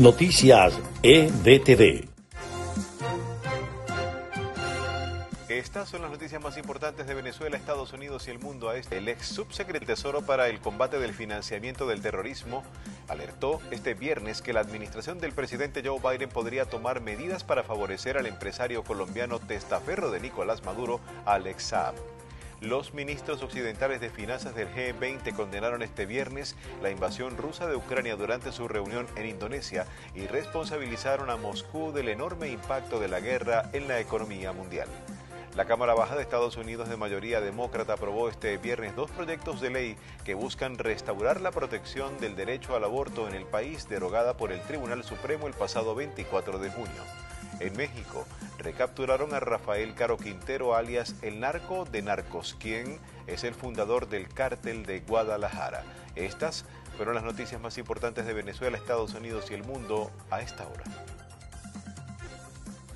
Noticias EDTV. Estas son las noticias más importantes de Venezuela, Estados Unidos y el mundo este. El ex subsecretario Tesoro para el combate del financiamiento del terrorismo alertó este viernes que la administración del presidente Joe Biden podría tomar medidas para favorecer al empresario colombiano testaferro de Nicolás Maduro, Alex Saab. Los ministros occidentales de finanzas del G20 condenaron este viernes la invasión rusa de Ucrania durante su reunión en Indonesia y responsabilizaron a Moscú del enorme impacto de la guerra en la economía mundial. La Cámara Baja de Estados Unidos de mayoría demócrata aprobó este viernes dos proyectos de ley que buscan restaurar la protección del derecho al aborto en el país derogada por el Tribunal Supremo el pasado 24 de junio. En México, recapturaron a Rafael Caro Quintero, alias el narco de Narcos, quien es el fundador del cártel de Guadalajara. Estas fueron las noticias más importantes de Venezuela, Estados Unidos y el mundo a esta hora.